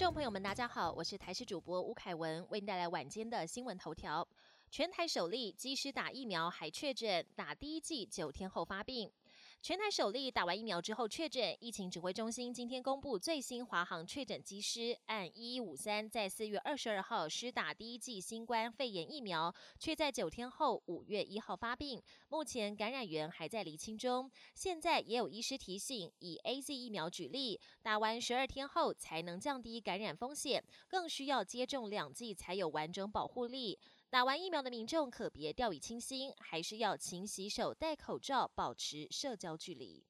众朋友们，大家好，我是台视主播吴凯文，为您带来晚间的新闻头条。全台首例机师打疫苗还确诊，打第一剂九天后发病。全台首例打完疫苗之后确诊，疫情指挥中心今天公布最新华航确诊机师，按一一五三在四月二十二号施打第一剂新冠肺炎疫苗，却在九天后五月一号发病。目前感染源还在厘清中。现在也有医师提醒，以 A Z 疫苗举例，打完十二天后才能降低感染风险，更需要接种两剂才有完整保护力。打完疫苗的民众可别掉以轻心，还是要勤洗手、戴口罩、保持社交距离。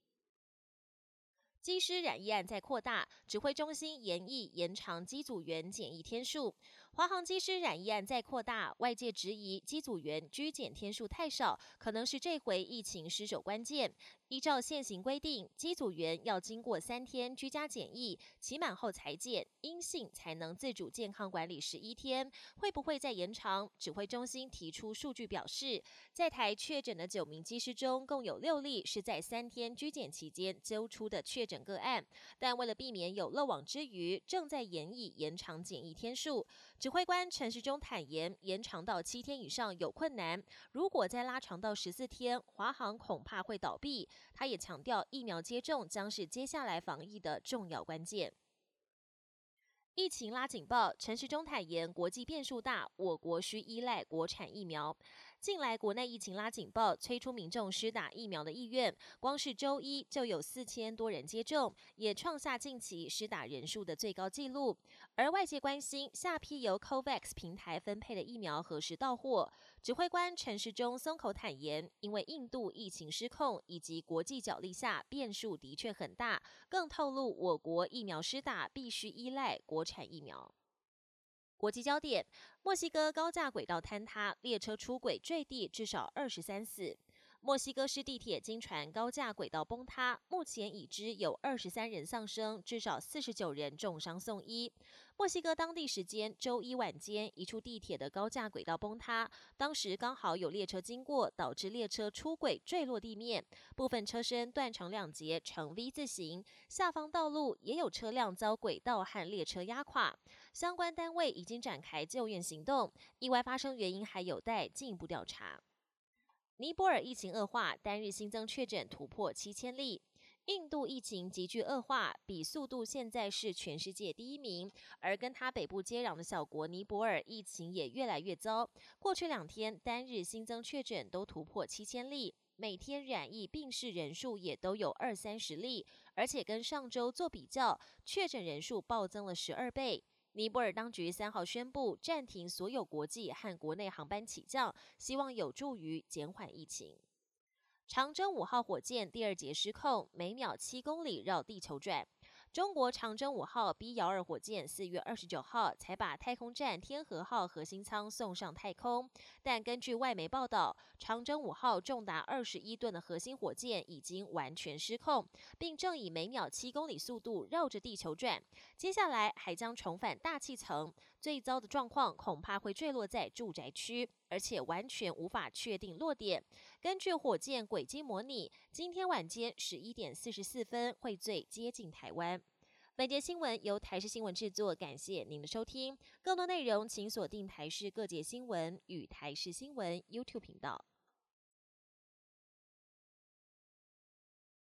机师染疫案在扩大，指挥中心研议延长机组员检疫天数。华航机师染疫案在扩大，外界质疑机组员居检天数太少，可能是这回疫情失守关键。依照现行规定，机组员要经过三天居家检疫，期满后裁检，阴性才能自主健康管理十一天。会不会再延长？指挥中心提出数据表示，在台确诊的九名机师中，共有六例是在三天居检期间揪出的确诊个案。但为了避免有漏网之鱼，正在研议延长检疫天数。指挥官陈时中坦言，延长到七天以上有困难，如果再拉长到十四天，华航恐怕会倒闭。他也强调，疫苗接种将是接下来防疫的重要关键。疫情拉警报，陈时中坦言，国际变数大，我国需依赖国产疫苗。近来国内疫情拉警报，催出民众施打疫苗的意愿。光是周一就有四千多人接种，也创下近期施打人数的最高纪录。而外界关心下批由 COVAX 平台分配的疫苗何时到货，指挥官陈时中松口坦言，因为印度疫情失控以及国际角力下变数的确很大，更透露我国疫苗施打必须依赖国产疫苗。国际焦点：墨西哥高架轨道坍塌，列车出轨坠地，至少二十三死。墨西哥市地铁经传高架轨道崩塌，目前已知有二十三人丧生，至少四十九人重伤送医。墨西哥当地时间周一晚间，一处地铁的高架轨道崩塌，当时刚好有列车经过，导致列车出轨坠落地面，部分车身断成两截，呈 V 字形，下方道路也有车辆遭轨道和列车压垮。相关单位已经展开救援行动，意外发生原因还有待进一步调查。尼泊尔疫情恶化，单日新增确诊突破七千例。印度疫情急剧恶化，比速度现在是全世界第一名。而跟它北部接壤的小国尼泊尔疫情也越来越糟。过去两天单日新增确诊都突破七千例，每天染疫病逝人数也都有二三十例，而且跟上周做比较，确诊人数暴增了十二倍。尼泊尔当局三号宣布暂停所有国际和国内航班起降，希望有助于减缓疫情。长征五号火箭第二节失控，每秒七公里绕地球转。中国长征五号 B 遥二火箭四月二十九号才把太空站天河号核心舱送上太空，但根据外媒报道，长征五号重达二十一吨的核心火箭已经完全失控，并正以每秒七公里速度绕着地球转。接下来还将重返大气层，最糟的状况恐怕会坠落在住宅区，而且完全无法确定落点。根据火箭轨迹模拟，今天晚间十一点四十四分会最接近台湾。本节新闻由台视新闻制作，感谢您的收听。更多内容请锁定台视各界新闻与台视新闻 YouTube 频道。